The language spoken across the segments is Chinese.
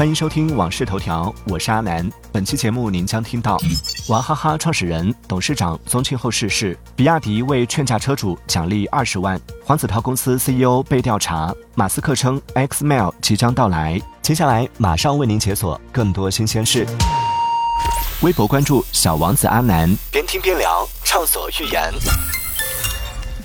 欢迎收听《往事头条》，我是阿南。本期节目您将听到：娃哈哈创始人、董事长宗庆后逝世；比亚迪为劝架车主奖励二十万；黄子韬公司 CEO 被调查；马斯克称 Xmail 即将到来。接下来马上为您解锁更多新鲜事。微博关注小王子阿南，边听边聊，畅所欲言。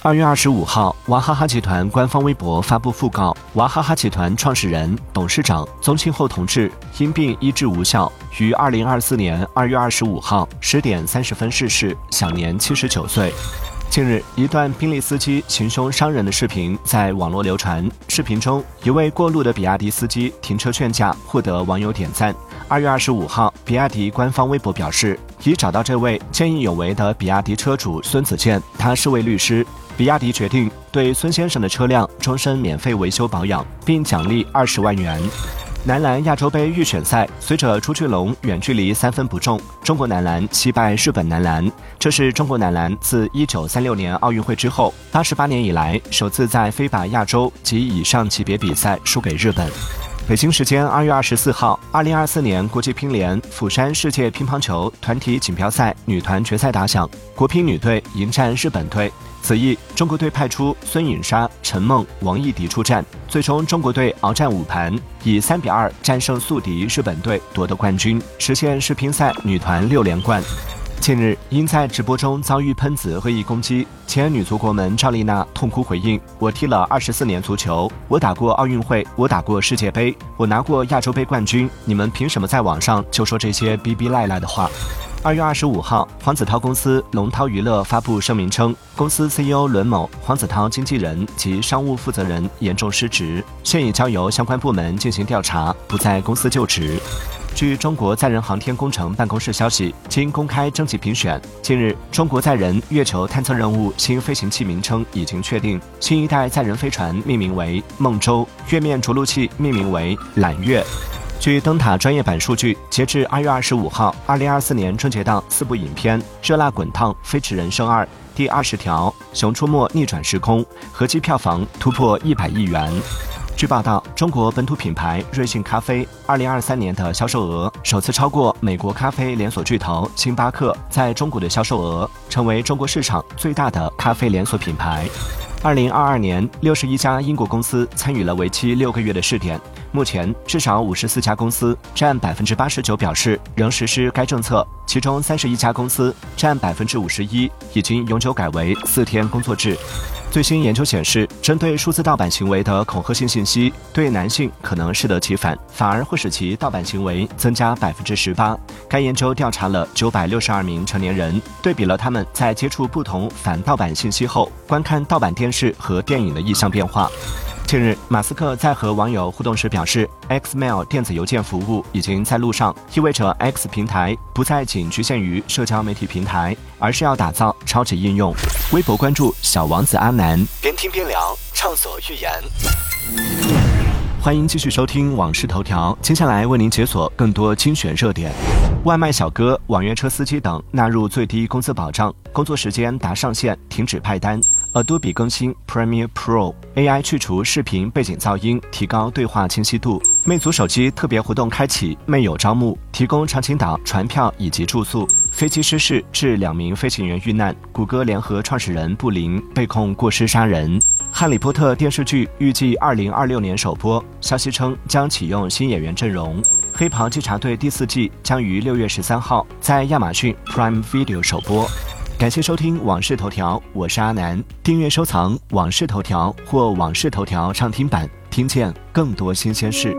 二月二十五号，娃哈哈集团官方微博发布讣告：娃哈哈集团创始人、董事长宗庆后同志因病医治无效，于二零二四年二月二十五号十点三十分逝世，享年七十九岁。近日，一段宾利司机行凶伤人的视频在网络流传。视频中，一位过路的比亚迪司机停车劝架，获得网友点赞。二月二十五号，比亚迪官方微博表示，已找到这位见义勇为的比亚迪车主孙子健，他是位律师。比亚迪决定对孙先生的车辆终身免费维修保养，并奖励二十万元。男篮亚洲杯预选赛，随着朱俊龙远距离三分不中，中国男篮惜败日本男篮。这是中国男篮自一九三六年奥运会之后，八十八年以来首次在非法亚洲及以上级别比赛输给日本。北京时间二月二十四号，二零二四年国际乒联釜山世界乒乓球团体锦标赛女团决赛打响，国乒女队迎战日本队。此役，中国队派出孙颖莎、陈梦、王艺迪出战，最终中国队鏖战五盘，以三比二战胜宿敌日本队，夺得冠军，实现世乒赛女团六连冠。近日，因在直播中遭遇喷子恶意攻击，前女足国门赵丽娜痛哭回应：“我踢了二十四年足球，我打过奥运会，我打过世界杯，我拿过亚洲杯冠军，你们凭什么在网上就说这些逼逼赖赖的话？”二月二十五号，黄子韬公司龙涛娱乐发布声明称，公司 CEO 伦某、黄子韬经纪人及商务负责人严重失职，现已交由相关部门进行调查，不在公司就职。据中国载人航天工程办公室消息，经公开征集评选，近日中国载人月球探测任务新飞行器名称已经确定，新一代载人飞船命名为“梦舟”，月面着陆器命名为“揽月”。据灯塔专业版数据，截至二月二十五号，二零二四年春节档四部影片《热辣滚烫》《飞驰人生二》《第二十条》《熊出没逆转时空》合计票房突破一百亿元。据报道，中国本土品牌瑞幸咖啡二零二三年的销售额首次超过美国咖啡连锁巨头星巴克在中国的销售额，成为中国市场最大的咖啡连锁品牌。二零二二年，六十一家英国公司参与了为期六个月的试点。目前，至少五十四家公司占百分之八十九表示仍实施该政策，其中三十一家公司占百分之五十一已经永久改为四天工作制。最新研究显示，针对数字盗版行为的恐吓性信息，对男性可能适得其反，反而会使其盗版行为增加百分之十八。该研究调查了九百六十二名成年人，对比了他们在接触不同反盗版信息后，观看盗版电视和电影的意向变化。近日，马斯克在和网友互动时表示，Xmail 电子邮件服务已经在路上，意味着 X 平台不再仅局限于社交媒体平台，而是要打造超级应用。微博关注小王子阿南，边听边聊，畅所欲言。欢迎继续收听《往事头条》，接下来为您解锁更多精选热点。外卖小哥、网约车司机等纳入最低工资保障，工作时间达上限停止派单。Adobe 更新 Premiere Pro，AI 去除视频背景噪音，提高对话清晰度。魅族手机特别活动开启，魅友招募，提供长青岛船票以及住宿。飞机失事致两名飞行员遇难，谷歌联合创始人布林被控过失杀人。哈利波特电视剧预计二零二六年首播，消息称将启用新演员阵容。黑袍稽查队第四季将于六月十三号在亚马逊 Prime Video 首播。感谢收听《往事头条》，我是阿南。订阅收藏《往事头条》或《往事头条》畅听版，听见更多新鲜事。